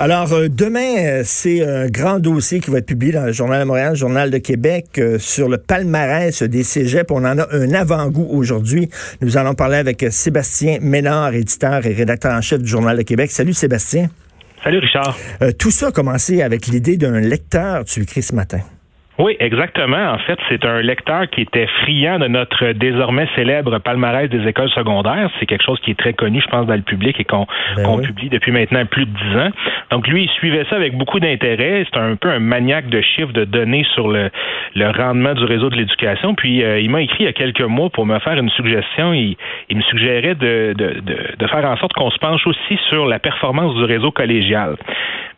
Alors, euh, demain, euh, c'est un grand dossier qui va être publié dans le Journal de Montréal, le Journal de Québec, euh, sur le palmarès des cégeps. On en a un avant-goût aujourd'hui. Nous allons parler avec Sébastien Ménard, éditeur et rédacteur en chef du Journal de Québec. Salut Sébastien. Salut Richard. tout ça a commencé avec l'idée d'un lecteur, tu écris ce matin. Oui, exactement. En fait, c'est un lecteur qui était friand de notre désormais célèbre palmarès des écoles secondaires. C'est quelque chose qui est très connu, je pense, dans le public et qu'on ben publie depuis maintenant plus de dix ans. Donc, lui, il suivait ça avec beaucoup d'intérêt. C'est un peu un maniaque de chiffres, de données sur le, le rendement du réseau de l'éducation. Puis, euh, il m'a écrit il y a quelques mois pour me faire une suggestion. Il, il me suggérait de, de, de, de faire en sorte qu'on se penche aussi sur la performance du réseau collégial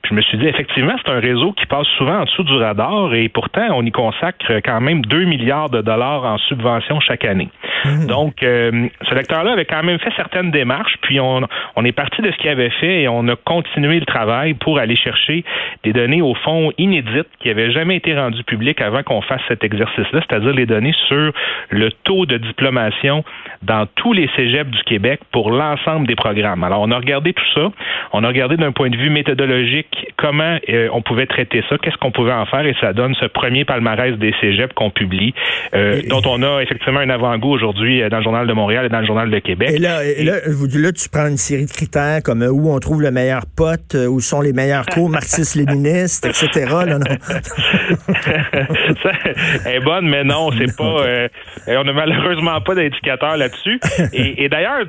je me suis dit, effectivement, c'est un réseau qui passe souvent en dessous du radar et pourtant, on y consacre quand même 2 milliards de dollars en subventions chaque année. Mmh. Donc, euh, ce lecteur-là avait quand même fait certaines démarches, puis on, on est parti de ce qu'il avait fait et on a continué le travail pour aller chercher des données, au fond, inédites qui n'avaient jamais été rendues publiques avant qu'on fasse cet exercice-là, c'est-à-dire les données sur le taux de diplomation dans tous les cégeps du Québec pour l'ensemble des programmes. Alors, on a regardé tout ça. On a regardé d'un point de vue méthodologique comment euh, on pouvait traiter ça, qu'est-ce qu'on pouvait en faire, et ça donne ce premier palmarès des cégeps qu'on publie, euh, dont on a effectivement un avant-goût aujourd'hui euh, dans le Journal de Montréal et dans le Journal de Québec. Et là, et là, là, tu prends une série de critères comme où on trouve le meilleur pote, où sont les meilleurs cours marxistes-léninistes, etc. Là, non? ça est bonne, mais non, c'est pas. on n'a malheureusement pas d'indicateur là-dessus. Et, et d'ailleurs,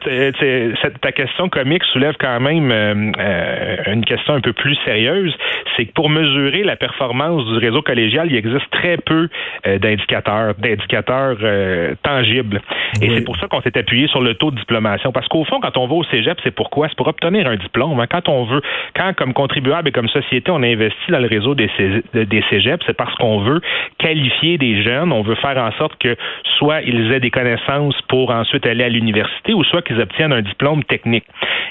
ta question comique soulève quand même une question un peu plus sérieuse c'est que pour mesurer la performance du réseau collégial, il existe très peu euh, d'indicateurs, d'indicateurs euh, tangibles. Et c'est pour ça qu'on s'est appuyé sur le taux de diplomation. Parce qu'au fond, quand on va au cégep, c'est pourquoi? C'est pour obtenir un diplôme. Hein. Quand on veut, quand comme contribuable et comme société, on investit dans le réseau des, des cégeps, c'est parce qu'on veut qualifier des jeunes, on veut faire en sorte que soit ils aient des connaissances pour ensuite aller à l'université ou soit qu'ils obtiennent un diplôme technique.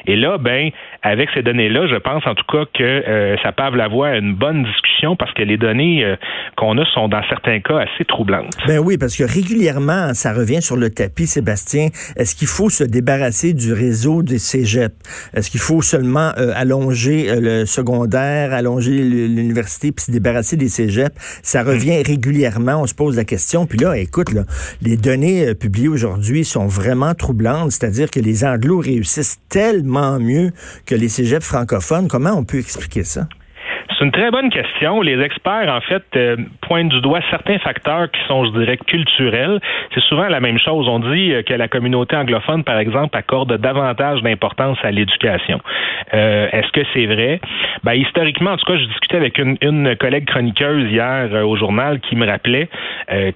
Et là, ben, avec ces données-là, je pense en tout cas que euh, ça pave la voie à une bonne discussion parce que les données euh, qu'on a sont dans certains cas assez troublantes. Ben oui, parce que régulièrement, ça revient sur le tapis, Sébastien. Est-ce qu'il faut se débarrasser du réseau des cégeps? Est-ce qu'il faut seulement euh, allonger le secondaire, allonger l'université, puis se débarrasser des cégeps? Ça revient régulièrement, on se pose la question. Puis là, écoute, là, les données publiées aujourd'hui sont vraiment troublantes, c'est-à-dire que les anglos réussissent tellement mieux que les cégeps francophones. Comment on peut expliquer C'est une très bonne question. Les experts, en fait, euh, pointent du doigt certains facteurs qui sont, je dirais, culturels. C'est souvent la même chose. On dit euh, que la communauté anglophone, par exemple, accorde davantage d'importance à l'éducation. Euh, Est-ce que c'est vrai? Ben, historiquement, en tout cas, je discutais avec une, collègue chroniqueuse hier euh, au journal qui me rappelait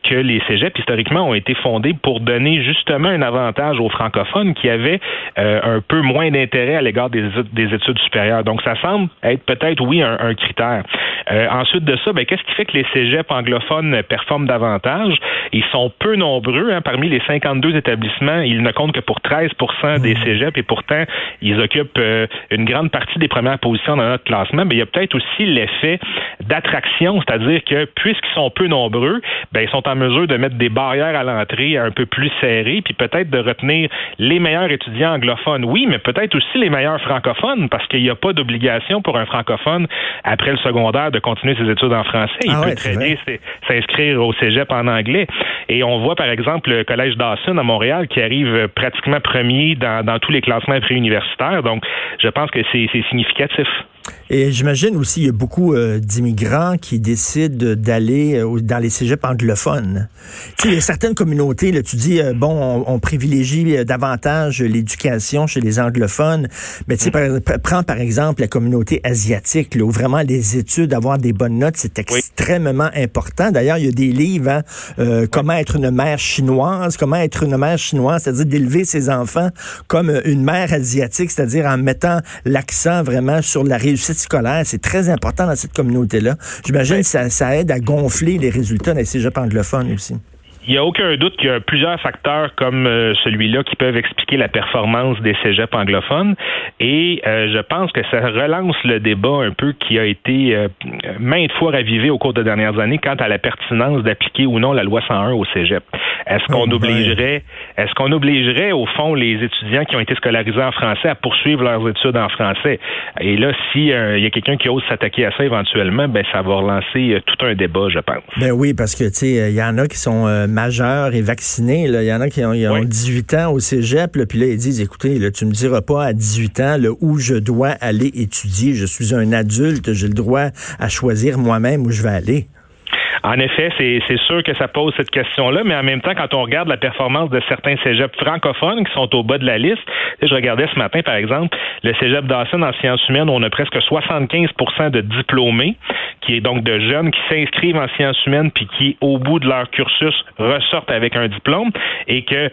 que les cégeps, historiquement, ont été fondés pour donner justement un avantage aux francophones qui avaient un peu moins d'intérêt à l'égard des, des, études supérieures. Donc, ça semble être peut-être, oui, un, critère ensuite de ça, ben, qu'est-ce qui fait que les cégeps anglophones performent davantage? Ils sont peu nombreux. Hein, parmi les 52 établissements, ils ne comptent que pour 13% des mmh. cégeps et pourtant, ils occupent euh, une grande partie des premières positions dans notre classement. Mais il y a peut-être aussi l'effet d'attraction, c'est-à-dire que puisqu'ils sont peu nombreux, ben, ils sont en mesure de mettre des barrières à l'entrée un peu plus serrées, puis peut-être de retenir les meilleurs étudiants anglophones. Oui, mais peut-être aussi les meilleurs francophones, parce qu'il n'y a pas d'obligation pour un francophone après le secondaire de continuer ses études en français. Il ah peut très bien s'inscrire au cégep en anglais. Et on voit, par exemple, le Collège Dawson à Montréal qui arrive pratiquement premier dans, dans tous les classements préuniversitaires. Donc, je pense que c'est significatif. Et j'imagine aussi, il y a beaucoup euh, d'immigrants qui décident d'aller euh, dans les cégeps anglophones. Tu sais, il y a certaines communautés, là, tu dis, euh, bon, on, privilégie davantage l'éducation chez les anglophones, mais tu sais, par, prends par exemple la communauté asiatique, là, où vraiment les études, avoir des bonnes notes, c'est extrêmement important. D'ailleurs, il y a des livres, hein, comment être une mère chinoise, comment être une mère chinoise, c'est-à-dire d'élever ses enfants comme une mère asiatique, c'est-à-dire en mettant l'accent vraiment sur la réussite réussite scolaire. C'est très important dans cette communauté-là. J'imagine que ça, ça aide à gonfler les résultats des cégeps anglophones aussi. Il n'y a aucun doute qu'il y a plusieurs facteurs comme euh, celui-là qui peuvent expliquer la performance des cégeps anglophones. Et euh, je pense que ça relance le débat un peu qui a été euh, maintes fois ravivé au cours des dernières années quant à la pertinence d'appliquer ou non la loi 101 au cégep. Est-ce qu'on oh, obligerait, est-ce qu'on obligerait au fond les étudiants qui ont été scolarisés en français à poursuivre leurs études en français? Et là, si il y a quelqu'un qui ose s'attaquer à ça éventuellement, ben ça va relancer tout un débat, je pense. Ben oui, parce que tu sais, il y en a qui sont majeurs et vaccinés. Là. Il y en a qui ont, 18 ans au cégep, puis là, ils disent, écoutez, là, tu me diras pas à 18 ans là, où je dois aller étudier. Je suis un adulte, j'ai le droit à choisir moi-même où je vais aller. En effet, c'est sûr que ça pose cette question-là, mais en même temps, quand on regarde la performance de certains cégeps francophones qui sont au bas de la liste, je regardais ce matin, par exemple, le cégep Dawson en sciences humaines, on a presque 75% de diplômés, qui est donc de jeunes qui s'inscrivent en sciences humaines puis qui, au bout de leur cursus, ressortent avec un diplôme et que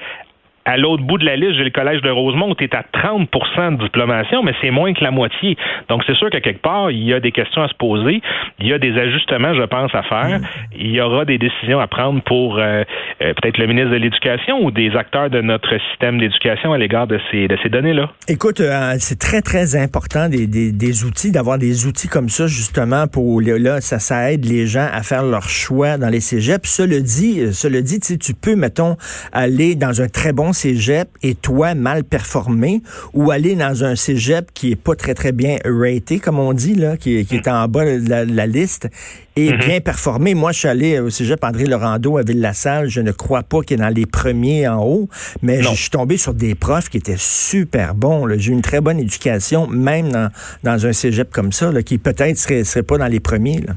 à l'autre bout de la liste, j'ai le collège de Rosemont, tu es à 30% de diplomation, mais c'est moins que la moitié. Donc, c'est sûr qu'à quelque part, il y a des questions à se poser. Il y a des ajustements, je pense, à faire. Il y aura des décisions à prendre pour euh, euh, peut-être le ministre de l'Éducation ou des acteurs de notre système d'éducation à l'égard de ces, de ces données-là. Écoute, euh, c'est très, très important des, des, des outils, d'avoir des outils comme ça, justement, pour là, ça, ça aide les gens à faire leur choix dans les cégeps. Cela dit, cela dit, tu peux, mettons, aller dans un très bon cégep et toi mal performé ou aller dans un cégep qui est pas très très bien raté comme on dit là qui, est en bas de la, liste et mm-hmm. bien performé. Moi je suis allé au cégep André Laurando à Ville-la-Salle, je ne crois pas qu'il est dans les premiers en haut, mais je suis tombé sur des profs qui étaient super bons, j'ai eu une très bonne éducation même dans, dans un cégep comme ça qui peut-être serait serait pas dans les premiers là.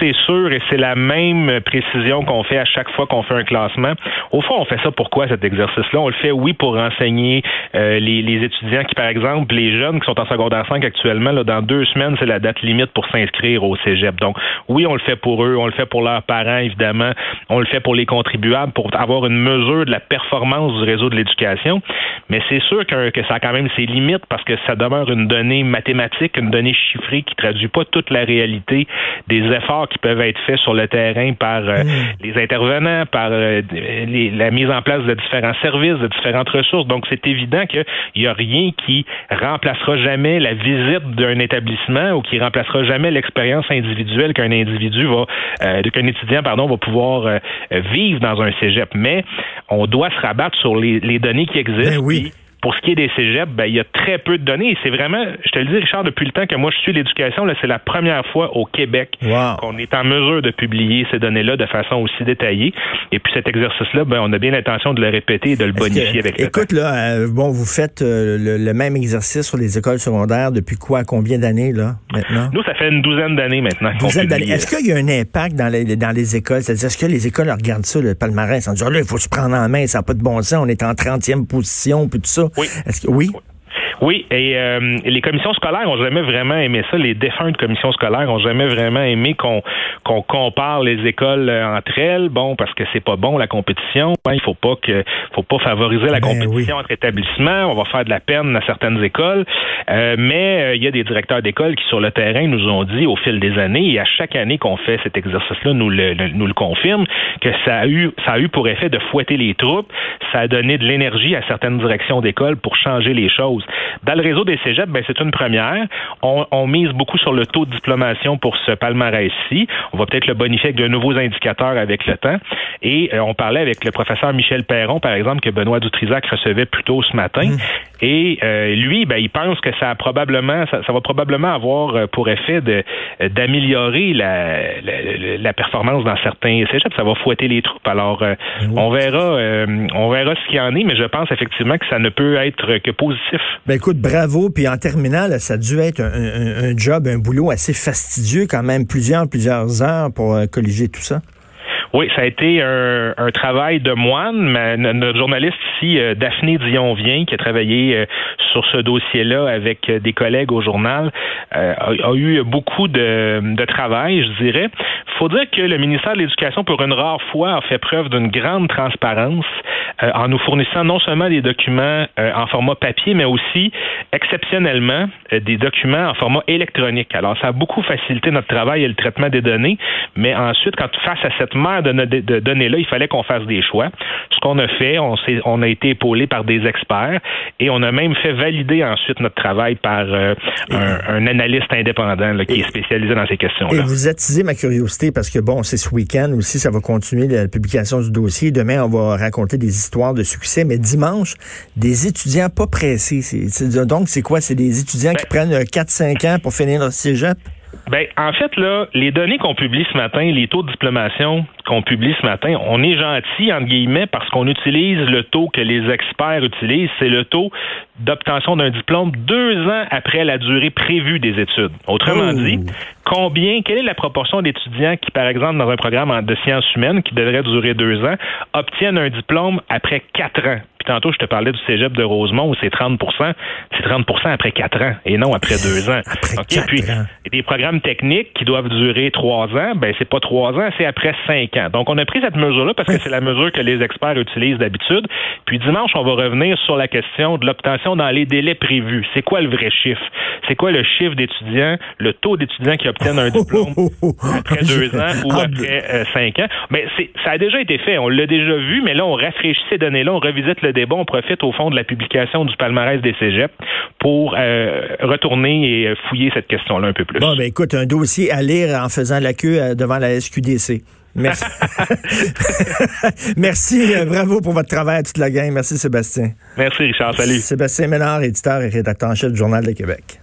C'est sûr, et c'est la même précision qu'on fait à chaque fois qu'on fait un classement. Au fond, on fait ça pourquoi cet exercice-là? On le fait, oui, pour renseigner euh, les, étudiants qui, par exemple, les jeunes qui sont en secondaire 5 actuellement, là, dans deux semaines, c'est la date limite pour s'inscrire au cégep. Donc, oui, on le fait pour eux, on le fait pour leurs parents, évidemment, on le fait pour les contribuables, pour avoir une mesure de la performance du réseau de l'éducation. Mais c'est sûr que, que ça a quand même ses limites parce que ça demeure une donnée mathématique, une donnée chiffrée qui traduit pas toute la réalité des efforts qui peuvent être faits sur le terrain par euh, mm. les intervenants, par euh, la mise en place de différents services, de différentes ressources. Donc, c'est évident qu'il n'y a rien qui remplacera jamais la visite d'un établissement ou qui remplacera jamais l'expérience individuelle qu'un individu va, euh, qu'un étudiant, pardon, va pouvoir vivre dans un cégep. Mais on doit se rabattre sur les, données qui existent. Ben oui. Pour ce qui est des cégeps, ben, il y a très peu de données. C'est vraiment, je te le dis, Richard, depuis le temps que moi je suis l'éducation, là, c'est la première fois au Québec qu'on est en mesure de publier ces données-là de façon aussi détaillée. Et puis cet exercice-là, ben, on a bien l'intention de le répéter et de le bonifier avec le Écoute, là, euh, bon, vous faites euh, le, même exercice sur les écoles secondaires depuis quoi, combien d'années, là, maintenant? Nous, ça fait une douzaine d'années maintenant. Douzaine d'années. Est-ce qu'il y a un impact dans les, dans les écoles? C'est-à-dire, est-ce que les écoles regardent ça, le palmarès, en disant, là, il faut se prendre en main, ça n'a pas de bon sens, on est en 30e position, puis tout ça? Oui. Est-ce que, oui? Oui, et euh, les commissions scolaires ont jamais vraiment aimé ça. Les défuntes commissions scolaires ont jamais vraiment aimé qu'on qu'on compare les écoles euh, entre elles. Bon, parce que c'est pas bon la compétition. Hein, il faut pas que faut pas favoriser la ben compétition entre établissements. On va faire de la peine à certaines écoles. Euh, mais il y a des directeurs d'école qui sur le terrain nous ont dit au fil des années et à chaque année qu'on fait cet exercice-là, nous le, nous le confirme que ça a eu ça a eu pour effet de fouetter les troupes. Ça a donné de l'énergie à certaines directions d'école pour changer les choses. Dans le réseau des cégeps, ben, c'est une première. On, mise beaucoup sur le taux de diplomation pour ce palmarès-ci. On va peut-être le bonifier avec de nouveaux indicateurs avec le temps. Et euh, on parlait avec le professeur Michel Perron, par exemple, que Benoît Dutrisac recevait plus tôt ce matin. Mmh. Et euh, lui, ben, il pense que ça a probablement, ça, va probablement avoir euh, pour effet de d'améliorer la, la, performance dans certains cégeps. Ça va fouetter les troupes. Alors, mmh. on verra, on verra ce qu'il y en est, mais je pense effectivement que ça ne peut être que positif. Ben écoute, bravo. Puis en terminant, ça a dû être un, un, job, un boulot assez fastidieux quand même, plusieurs, plusieurs heures pour euh, colliger tout ça. Oui, ça a été un, travail de moine. notre journaliste ici, euh, Daphné Dion-Vient, qui a travaillé euh, sur ce dossier-là avec euh, des collègues au journal, a, eu beaucoup de, de travail, je dirais. Faut dire que le ministère de l'Éducation, pour une rare fois, a fait preuve d'une grande transparence en nous fournissant non seulement des documents en format papier, mais aussi, exceptionnellement, des documents en format électronique. Alors, ça a beaucoup facilité notre travail et le traitement des données, mais ensuite, quand face à cette mer de, données-là, il fallait qu'on fasse des choix. Ce qu'on a fait, on, on a été épaulé par des experts et on a même fait valider ensuite notre travail par euh, un, analyste indépendant qui est spécialisé dans ces questions-là. Et vous attisez ma curiosité parce que, bon, c'est ce week-end aussi, ça va continuer la publication du dossier. Demain, on va raconter des histoires de succès, mais dimanche, des étudiants pas pressés. donc, c'est quoi? C'est des étudiants qui ben prennent 4-5 ans pour finir leur cégep? Ben, en fait, là, les données qu'on publie ce matin, les taux de diplomation qu'on publie ce matin, on est gentil, entre guillemets, parce qu'on utilise le taux que les experts utilisent, c'est le taux d'obtention d'un diplôme deux ans après la durée prévue des études. Autrement dit, combien, quelle est la proportion d'étudiants qui, par exemple, dans un programme de sciences humaines qui devrait durer deux ans, obtiennent un diplôme après quatre ans? tantôt, je te parlais du cégep de Rosemont où c'est 30% C'est 30% après quatre ans et non après deux ans. Après Puis, des programmes techniques qui doivent durer trois ans, ben c'est pas trois ans, c'est après cinq Donc, on a pris cette mesure-là parce que c'est la mesure que les experts utilisent d'habitude. Puis dimanche, on va revenir sur la question de l'obtention dans les délais prévus. C'est quoi le vrai chiffre? C'est quoi le chiffre d'étudiants, le taux d'étudiants qui obtiennent un diplôme après deux ans ou ah, après euh, cinq ans? Mais ça a déjà été fait. On l'a déjà vu, mais là, on rafraîchit ces données-là, on revisite le débat, on profite au fond de la publication du palmarès des cégeps pour euh, retourner et fouiller cette question-là un peu plus. Bon, ben écoute, un dossier à lire en faisant la queue euh, devant la SQDC. Merci. Merci, euh, bravo pour votre travail à toute la gang. Merci Sébastien. Merci Richard, salut. Sébastien Ménard, éditeur et rédacteur en chef du Journal de Québec.